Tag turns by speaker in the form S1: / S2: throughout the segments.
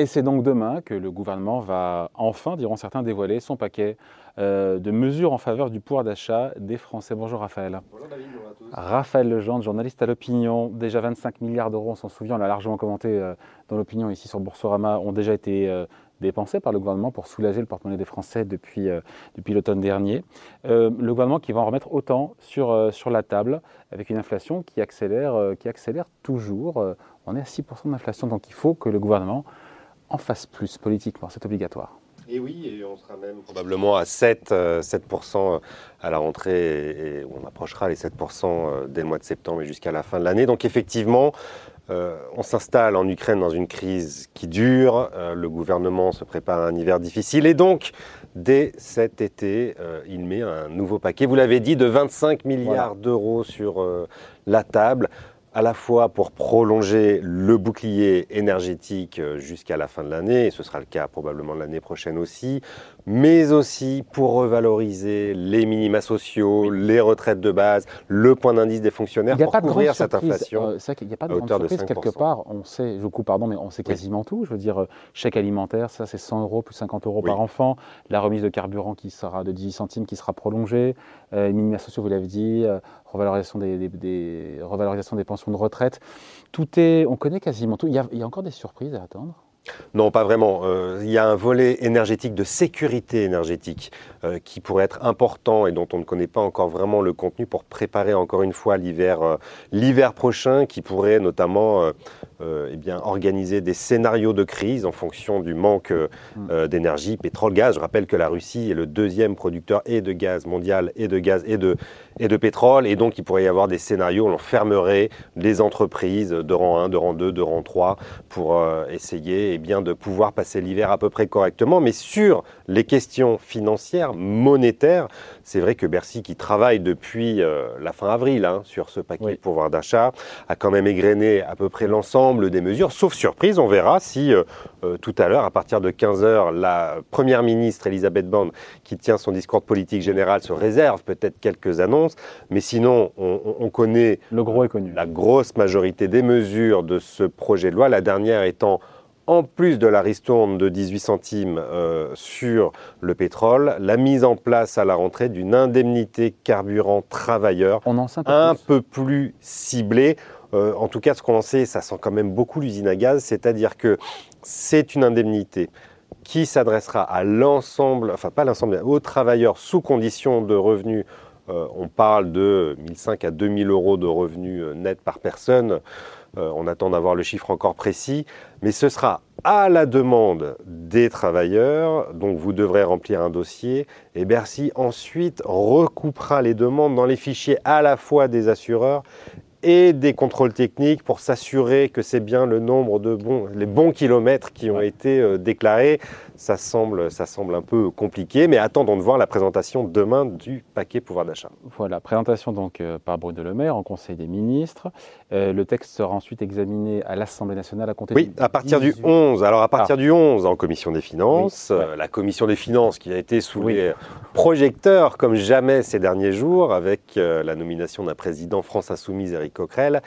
S1: Et c'est donc demain que le gouvernement va enfin, diront certains, dévoiler son paquet euh, de mesures en faveur du pouvoir d'achat des Français. Bonjour Raphaël.
S2: Bonjour David, bonjour à tous.
S1: Raphaël Legendre, journaliste à l'opinion. Déjà 25 milliards d'euros, on s'en souvient, on l'a largement commenté euh, dans l'opinion ici sur Boursorama, ont déjà été euh, dépensés par le gouvernement pour soulager le porte-monnaie des Français depuis, depuis l'automne dernier. le gouvernement qui va en remettre autant sur, sur la table avec une inflation qui accélère, qui accélère toujours. on est à 6% d'inflation, donc il faut que le gouvernement en fasse plus politiquement, c'est obligatoire.
S2: Et oui, et on sera même probablement à 7, 7% euh, à la rentrée, et on approchera les 7% euh, dès le mois de septembre et jusqu'à la fin de l'année. Donc effectivement, euh, on s'installe en Ukraine dans une crise qui dure, le gouvernement se prépare à un hiver difficile, et donc dès cet été, il met un nouveau paquet, vous l'avez dit, de 25 milliards d'euros sur la table à la fois pour prolonger le bouclier énergétique euh, jusqu'à la fin de l'année, et ce sera le cas probablement l'année prochaine aussi, mais aussi pour revaloriser les minima sociaux, les retraites de base, le point d'indice des fonctionnaires, pour couvrir cette inflation.
S1: Euh, il n'y a pas de grande surprise, quelque part, on sait, je vous coupe, pardon, mais on sait quasiment tout. Je veux dire, euh, chèque alimentaire, ça c'est 100 euros plus 50 euros par enfant, la remise de carburant qui sera de 18 centimes qui sera prolongée, les minima sociaux, vous l'avez dit, revalorisation des, des, revalorisation des pensions de retraite. Tout est, on connaît quasiment tout. Il y a, il y a encore des surprises à attendre?
S2: Non, pas vraiment. Euh, il y a un volet énergétique, de sécurité énergétique, euh, qui pourrait être important et dont on ne connaît pas encore vraiment le contenu pour préparer encore une fois l'hiver euh, l'hiver prochain, qui pourrait notamment eh bien, organiser des scénarios de crise en fonction du manque mm. d'énergie, pétrole-gaz. Je rappelle que la Russie est le deuxième producteur et de gaz mondial, et de gaz et de, et de pétrole, et donc il pourrait y avoir des scénarios où l'on fermerait les entreprises de rang 1, de rang 2, de rang 3 pour essayer et bien, de pouvoir passer l'hiver à peu près correctement. Mais sur les questions financières, monétaires, c'est vrai que Bercy, qui travaille depuis euh, la fin avril hein, sur ce paquet de pouvoir d'achat, a quand même égrené à peu près l'ensemble des mesures. Sauf surprise, on verra si euh, euh, tout à l'heure, à partir de 15h, la Première ministre Elisabeth Borne, qui tient son discours de politique générale, se réserve peut-être quelques annonces. Mais sinon, on, on connaît
S1: le gros est connu.
S2: la grosse majorité des mesures de ce projet de loi, la dernière étant en plus de la ristourne de 18 centimes euh, sur le pétrole, la mise en place à la rentrée d'une indemnité carburant travailleur un, peu plus ciblée. Euh, en tout cas, ce qu'on en sait, ça sent quand même beaucoup l'usine à gaz, c'est-à-dire que c'est une indemnité qui s'adressera à l'ensemble, enfin pas l'ensemble, aux travailleurs sous condition de revenus. Euh, on parle de 1500 à 2000 euros de revenus nets par personne. Euh, on attend d'avoir le chiffre encore précis, mais ce sera à la demande des travailleurs, donc vous devrez remplir un dossier, et Bercy ensuite recoupera les demandes dans les fichiers à la fois des assureurs et des contrôles techniques pour s'assurer que c'est bien le nombre de bons, les bons kilomètres qui ont été euh, déclarés. Ça semble, ça semble un peu compliqué, mais attendons de voir la présentation demain du paquet pouvoir d'achat.
S1: Voilà, présentation donc euh, par Bruno Le Maire en Conseil des ministres. Euh, le texte sera ensuite examiné à l'Assemblée nationale à compter
S2: Oui, à partir du 11. Alors à partir ah. du 11 en Commission des finances, la Commission des finances qui a été sous les projecteurs comme jamais ces derniers jours avec la nomination d'un président France Insoumise, Eric Coquerel.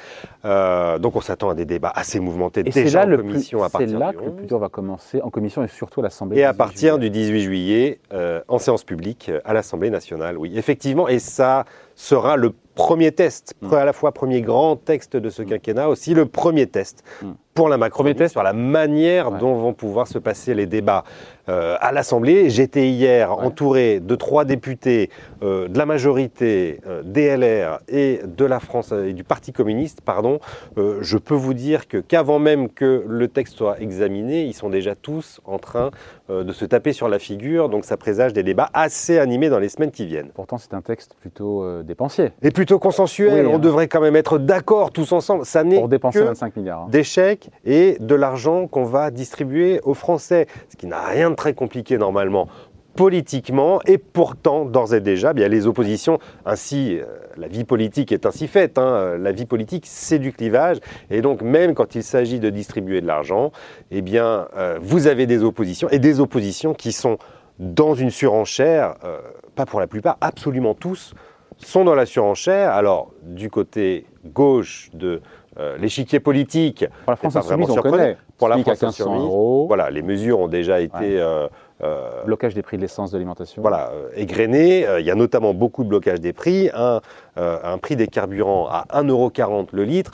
S2: Euh, donc on s'attend à des débats assez mouvementés déjà en commission à partir
S1: C'est là que le plus dur va commencer en commission et surtout à l'Assemblée.
S2: Et à partir du 18 juillet, euh, en séance publique à l'Assemblée nationale, oui, effectivement. Et ça sera le premier test, mm. à la fois premier grand texte de ce mm. quinquennat, aussi le premier test mm. pour la Macronie test. sur la manière dont vont pouvoir se passer les débats euh, à l'Assemblée. J'étais hier entouré de trois députés euh, de la majorité euh, DLR et de la France et du Parti communiste, pardon. je peux vous dire que qu'avant même que le texte soit examiné, ils sont déjà tous en train de se taper sur la figure. Donc ça présage des débats assez animés dans les semaines qui viennent.
S1: Pourtant, c'est un texte plutôt dépensier.
S2: Et plutôt consensuel. On hein. devrait quand même être d'accord tous ensemble. Ça n'est
S1: que 25 milliards. Hein.
S2: Des chèques et de l'argent qu'on va distribuer aux Français. Ce qui n'a rien de très compliqué normalement politiquement et pourtant d'ores et déjà bien les oppositions ainsi euh, la vie politique est ainsi faite hein. la vie politique c'est du clivage et donc même quand il s'agit de distribuer de l'argent eh bien euh, vous avez des oppositions et des oppositions qui sont dans une surenchère euh, pas pour la plupart absolument tous sont dans la surenchère. Alors, du côté gauche de euh, l'échiquier politique.
S1: Pour la France Insoumise, on connaît.
S2: Pour la France Insoumise, voilà, les mesures ont déjà été.
S1: Euh, euh, blocage des prix de l'essence de l'alimentation.
S2: Voilà, égrené. il y a notamment beaucoup de blocage des prix. Un, un prix des carburants à 1,40€ le litre.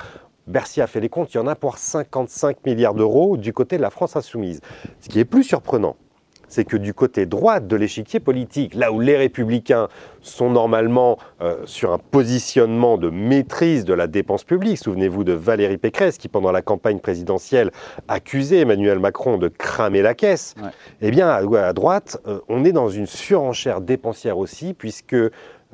S2: Bercy a fait les comptes, il y en a pour 55 milliards d'euros du côté de la France insoumise. Ce qui est plus surprenant, c'est que du côté droit de l'échiquier politique, là où les républicains sont normalement euh, sur un positionnement de maîtrise de la dépense publique, souvenez-vous de Valérie Pécresse qui, pendant la campagne présidentielle, accusait Emmanuel Macron de cramer la caisse, eh bien, à, droite, euh, on est dans une surenchère dépensière aussi, puisque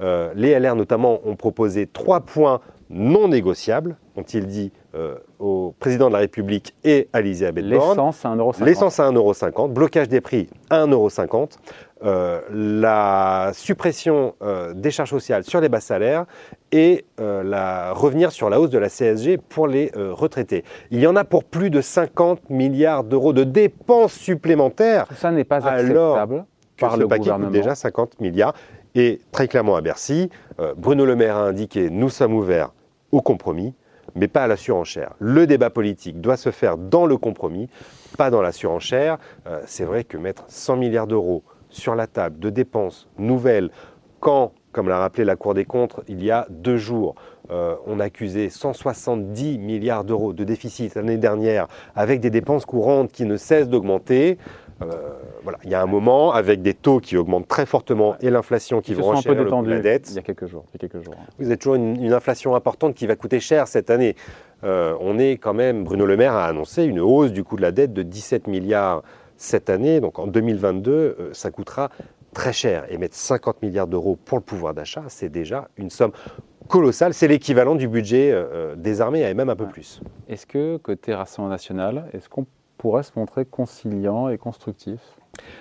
S2: euh, les LR notamment ont proposé trois points non négociables, ont-ils dit euh, au président de la République et à Elisabeth Borne.
S1: L'essence à 1,50€.
S2: L'essence à 1,50€, blocage des prix à 1,50€, euh, la suppression des charges sociales sur les bas salaires et la, revenir sur la hausse de la CSG pour les retraités. Il y en a pour plus de 50 milliards d'euros de dépenses supplémentaires.
S1: Ça n'est pas acceptable par le
S2: paquet
S1: gouvernement.
S2: déjà 50 milliards. Et très clairement à Bercy, Bruno Le Maire a indiqué nous sommes ouverts au compromis mais pas à la surenchère. Le débat politique doit se faire dans le compromis, pas dans la surenchère. Euh, c'est vrai que mettre 100 milliards d'euros sur la table de dépenses nouvelles, quand, comme l'a rappelé la Cour des comptes il y a deux jours, euh, on accusait 170 milliards d'euros de déficit l'année dernière, avec des dépenses courantes qui ne cessent d'augmenter, euh, voilà, il y a un moment avec des taux qui augmentent très fortement et l'inflation qui va enchérir le coût de la dette.
S1: Il y a quelques jours. Il y a quelques jours.
S2: Vous avez toujours une, inflation importante qui va coûter cher cette année. Euh, on est quand même, Bruno Le Maire a annoncé une hausse du coût de la dette de 17 milliards cette année. Donc en 2022, euh, ça coûtera très cher. Et mettre 50 milliards d'euros pour le pouvoir d'achat, c'est déjà une somme colossale. C'est l'équivalent du budget des armées et même un peu plus.
S1: Est-ce que côté Rassemblement national, est-ce qu'on pourrait se montrer conciliant et constructif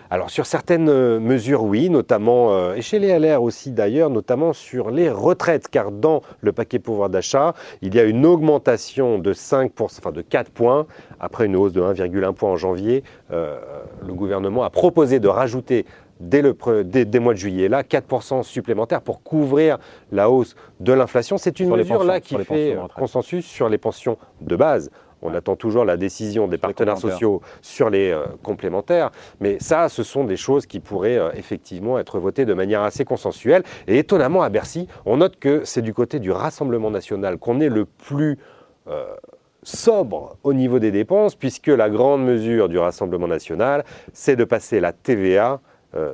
S2: alors sur certaines euh, mesures, oui, notamment, euh, et chez les LR aussi d'ailleurs, notamment sur les retraites, car dans le paquet pouvoir d'achat, il y a une augmentation de 5 enfin de 4 points, après une hausse de 1,1 point en janvier. Euh, le gouvernement a proposé de rajouter dès, le, dès, mois de juillet, là, 4% supplémentaires pour couvrir la hausse de l'inflation. C'est une mesure là qui fait consensus sur les pensions de base. On attend toujours la décision des partenaires sociaux sur les euh, complémentaires. Mais ça, ce sont des choses qui pourraient euh, effectivement être votées de manière assez consensuelle. Et étonnamment, à Bercy, on note que c'est du côté du Rassemblement national qu'on est le plus... Euh, sobre au niveau des dépenses, puisque la grande mesure du Rassemblement national, c'est de passer la TVA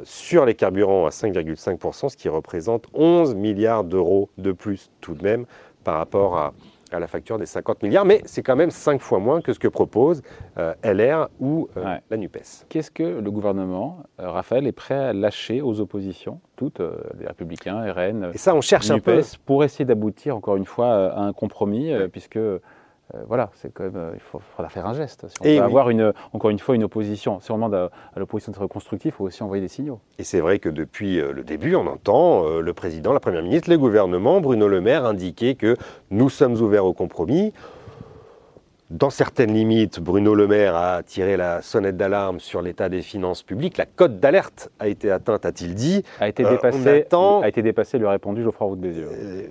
S2: sur les carburants à 5,5%, ce qui représente 11 milliards d'euros de plus tout de même par rapport à, à la facture des 50 milliards, mais c'est quand même 5 fois moins que ce que propose euh, LR ou euh, la NUPES.
S1: Qu'est-ce que le gouvernement, euh, Raphaël, est prêt à lâcher aux oppositions, toutes, les Républicains, RN,
S2: Et ça, on cherche
S1: NUPES,
S2: un peu.
S1: pour essayer d'aboutir encore une fois à un compromis, puisque euh, voilà, c'est quand même, euh, il faut, faudra faire un geste. Si on veut avoir une, encore une fois une opposition, si on demande à, l'opposition d'être constructive, il faut aussi envoyer des signaux.
S2: Et c'est vrai que depuis euh, le début, on entend le président, la première ministre, les gouvernements, Bruno Le Maire indiquer que nous sommes ouverts au compromis. Dans certaines limites, Bruno Le Maire a tiré la sonnette d'alarme sur l'état des finances publiques. La cote d'alerte a été atteinte, a-t-il dit.
S1: A été euh, dépassée, a été dépassé, lui a répondu Geoffroy Roux de Bézieux. Euh,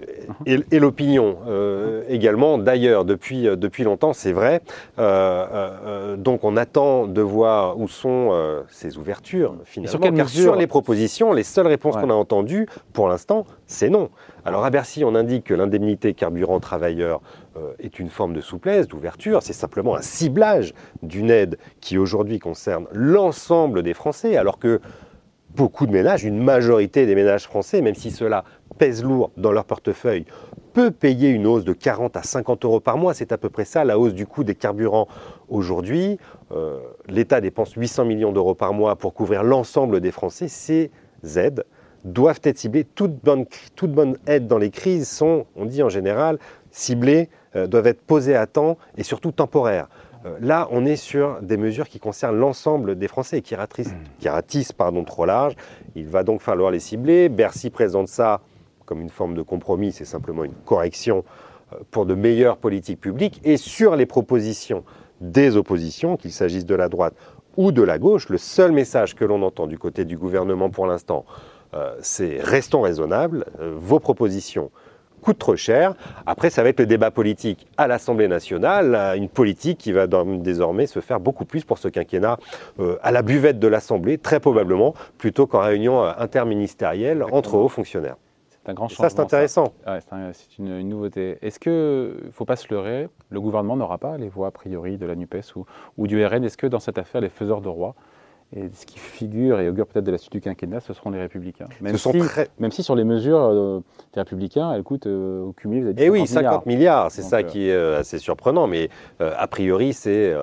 S2: et, et l'opinion euh, également, d'ailleurs, depuis, depuis longtemps, c'est vrai. donc on attend de voir où sont ces ouvertures, finalement. car sur les propositions, les seules réponses qu'on a entendues, pour l'instant, c'est non. Alors à Bercy, on indique que l'indemnité carburant travailleur euh, est une forme de souplesse, d'ouverture, c'est simplement un ciblage d'une aide qui aujourd'hui concerne l'ensemble des Français, alors que beaucoup de ménages, une majorité des ménages français, même si cela pèse lourd dans leur portefeuille, peut payer une hausse de 40 à 50 euros par mois. C'est à peu près ça la hausse du coût des carburants aujourd'hui. Euh, L'État dépense 800 millions d'euros par mois pour couvrir l'ensemble des Français. Ces aides doivent être ciblées. Toute bonne, toute aide dans les crises sont, on dit en général, ciblées euh, doivent être posées à temps et surtout temporaires. Euh, là, on est sur des mesures qui concernent l'ensemble des Français et qui ratissent pardon, trop large. Il va donc falloir les cibler. Bercy présente ça comme une forme de compromis, c'est simplement une correction euh, pour de meilleures politiques publiques. Et sur les propositions des oppositions, qu'il s'agisse de la droite ou de la gauche, le seul message que l'on entend du côté du gouvernement pour l'instant, c'est restons raisonnables, vos propositions coûte trop cher. Après, ça va être le débat politique à l'Assemblée nationale, une politique qui va désormais se faire beaucoup plus pour ce quinquennat euh, à la buvette de l'Assemblée, très probablement, plutôt qu'en réunion euh, interministérielle entre hauts fonctionnaires.
S1: C'est un grand changement.
S2: Ça, c'est intéressant.
S1: c'est une, nouveauté. Est-ce que, il ne faut pas se leurrer, le gouvernement n'aura pas les voix a priori de la NUPES ou, ou du RN Est-ce que dans cette affaire, les faiseurs de roi et ce qui figure et augure peut-être de la suite du quinquennat, ce seront les Républicains. Même, si, même si sur les mesures euh, des Républicains, elles coûtent euh, au cumulé, vous
S2: avez Eh oui, 50 milliards, c'est ça euh, qui est assez surprenant, mais a priori, c'est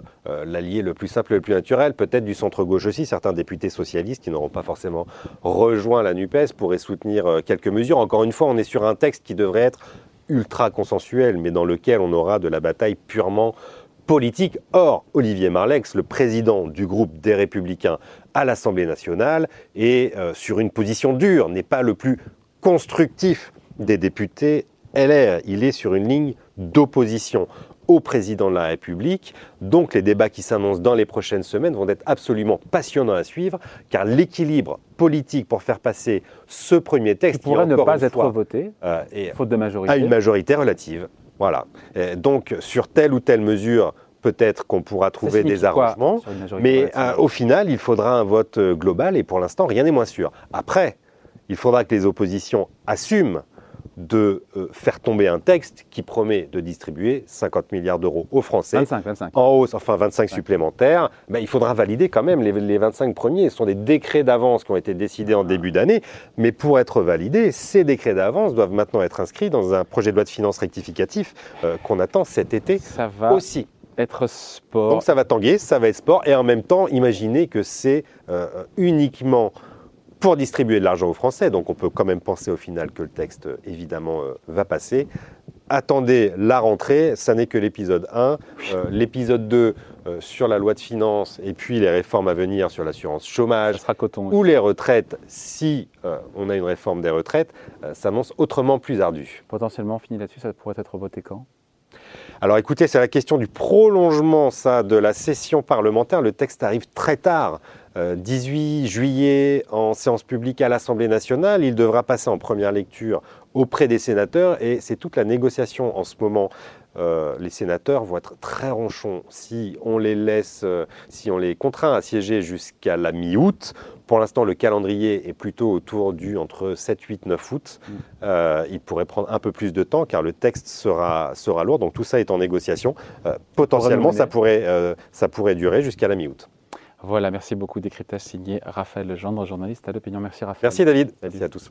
S2: l'allié le plus simple et le plus naturel, peut-être du centre-gauche aussi. Certains députés socialistes qui n'auront pas forcément rejoint la NUPES pourraient soutenir quelques mesures. Encore une fois, on est sur un texte qui devrait être ultra consensuel, mais dans lequel on aura de la bataille purement politique. Or, Olivier Marlex, le président du groupe des Républicains à l'Assemblée nationale, est euh, sur une position dure, n'est pas le plus constructif des députés LR. Il est sur une ligne d'opposition au président de la République. Donc les débats qui s'annoncent dans les prochaines semaines vont être absolument passionnants à suivre, car l'équilibre politique pour faire passer ce premier texte
S1: qui pourrait ne pas être voté, euh, faute de majorité,
S2: à une majorité relative. Voilà. donc sur telle ou telle mesure, peut-être qu'on pourra trouver des arrangements, mais euh, au final, il faudra un vote euh, global et pour l'instant, rien n'est moins sûr. Après, il faudra que les oppositions assument de euh, faire tomber un texte qui promet de distribuer 50 milliards d'euros aux Français
S1: 25, 25.
S2: en hausse, enfin 25 supplémentaires. Ben, il faudra valider quand même les, les 25 premiers. Ce sont des décrets d'avance qui ont été décidés en début d'année, mais pour être validés, ces décrets d'avance doivent maintenant être inscrits dans un projet de loi de finances rectificatif euh, qu'on attend cet été
S1: ça va
S2: aussi.
S1: Être sport.
S2: Donc ça va tanguer, ça va être sport, et en même temps, imaginez que c'est euh, uniquement pour distribuer de l'argent aux Français. Donc on peut quand même penser au final que le texte, évidemment, euh, va passer. Attendez la rentrée, ça n'est que l'épisode 1. Euh, l'épisode 2 euh, sur la loi de finances et puis les réformes à venir sur l'assurance chômage ou les retraites, si on a une réforme des retraites, s'annonce autrement plus ardu.
S1: Potentiellement, fini là-dessus, ça pourrait être voté quand?
S2: Alors écoutez, c'est la question du prolongement ça, de la session parlementaire. Le texte arrive très tard. 18 euh, juillet en séance publique à l'Assemblée nationale. Il devra passer en première lecture auprès des sénateurs et c'est toute la négociation en ce moment. Euh, les sénateurs vont être très ronchons si on les laisse, euh, si on les contraint à siéger jusqu'à la mi-août. Pour l'instant, le calendrier est plutôt autour du entre 7, 8, 9 août. Mm. il pourrait prendre un peu plus de temps car le texte sera, sera lourd. Donc tout ça est en négociation. potentiellement, ça pourrait, ça pourrait durer jusqu'à la mi-août.
S1: Voilà, merci beaucoup. Décryptage signé Raphaël Gendre, journaliste à l'opinion. Merci Raphaël.
S2: Merci David. Merci à tous.